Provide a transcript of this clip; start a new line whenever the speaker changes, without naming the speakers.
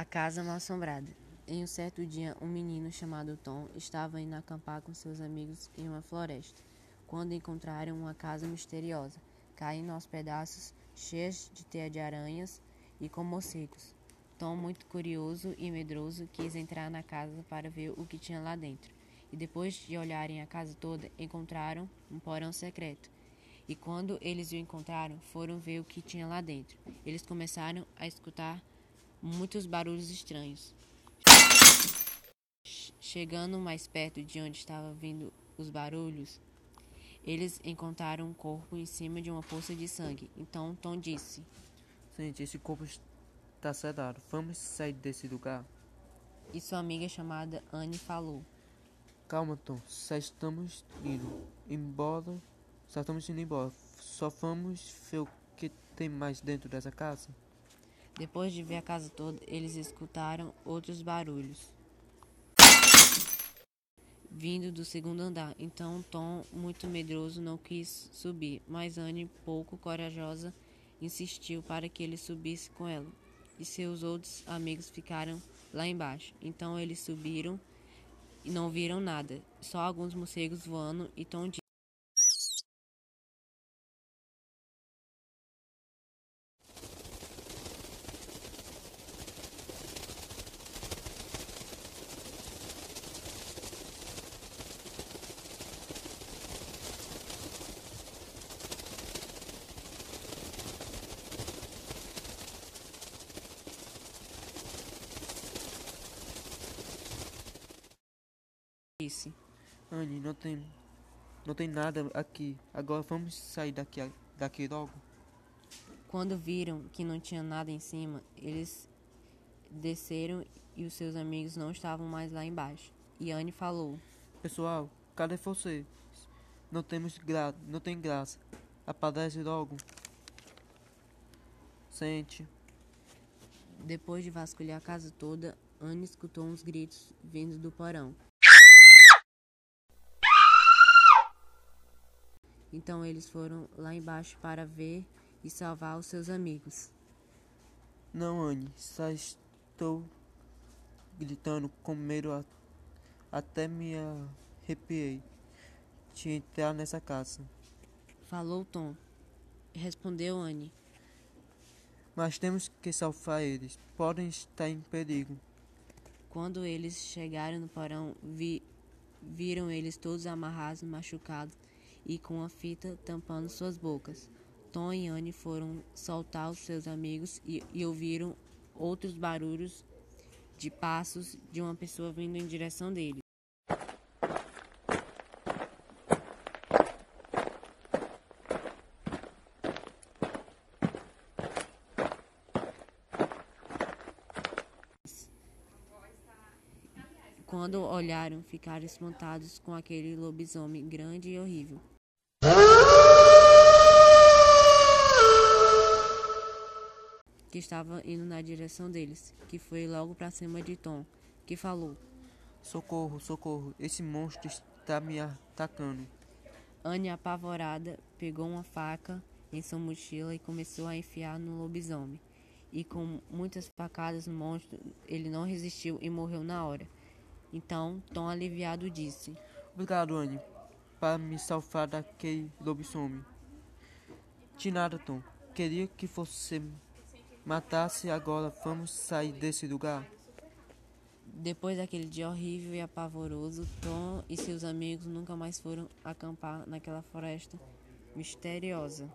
A Casa Mal Assombrada. Em um certo dia, um menino chamado Tom estava indo acampar com seus amigos em uma floresta, quando encontraram uma casa misteriosa, caindo aos pedaços, cheia de teia de aranhas e com morcegos. Tom, muito curioso e medroso, quis entrar na casa para ver o que tinha lá dentro. E depois de olharem a casa toda, encontraram um porão secreto. E quando eles o encontraram, foram ver o que tinha lá dentro. Eles começaram a escutar muitos barulhos estranhos. Chegando mais perto de onde estavam vindo os barulhos, eles encontraram um corpo em cima de uma poça de sangue. Então Tom disse:
Gente, esse corpo está sedado. Vamos sair desse lugar?
E sua amiga chamada Anne falou:
Calma, Tom. Só estamos indo embora. Só estamos indo embora. Só vamos ver o que tem mais dentro dessa casa.
Depois de ver a casa toda, eles escutaram outros barulhos vindo do segundo andar. Então Tom, muito medroso, não quis subir, mas Anne, pouco corajosa, insistiu para que ele subisse com ela. E seus outros amigos ficaram lá embaixo. Então eles subiram e não viram nada, só alguns morcegos voando e Tom disse:
Anne, não tem, não tem nada aqui. Agora vamos sair daqui, daqui logo.
Quando viram que não tinha nada em cima, eles desceram e os seus amigos não estavam mais lá embaixo. E Anne falou:
Pessoal, cadê vocês? Não temos gra não tem graça. Aparece logo. Sente.
Depois de vasculhar a casa toda, Anne escutou uns gritos vindo do porão. Então eles foram lá embaixo para ver e salvar os seus amigos.
Não, Anne, só estou gritando com medo a... até me arrepiei de entrar nessa casa.
Falou Tom. Respondeu Anne.
Mas temos que salvar eles. Podem estar em perigo.
Quando eles chegaram no porão, vi... viram eles todos amarrados, machucados e com a fita tampando suas bocas. Tom e Anne foram soltar os seus amigos e, e ouviram outros barulhos de passos de uma pessoa vindo em direção deles. Quando olharam, ficaram espantados com aquele lobisomem grande e horrível. Estava indo na direção deles, que foi logo para cima de Tom, que falou:
Socorro, socorro, esse monstro está me atacando.
Anne, apavorada, pegou uma faca em sua mochila e começou a enfiar no lobisomem. E com muitas facadas no monstro, ele não resistiu e morreu na hora. Então, Tom aliviado disse:
Obrigado, Anne, para me salvar daquele lobisomem. De nada, Tom. Queria que você matasse agora. Vamos sair desse lugar.
Depois daquele dia horrível e apavoroso, Tom e seus amigos nunca mais foram acampar naquela floresta misteriosa.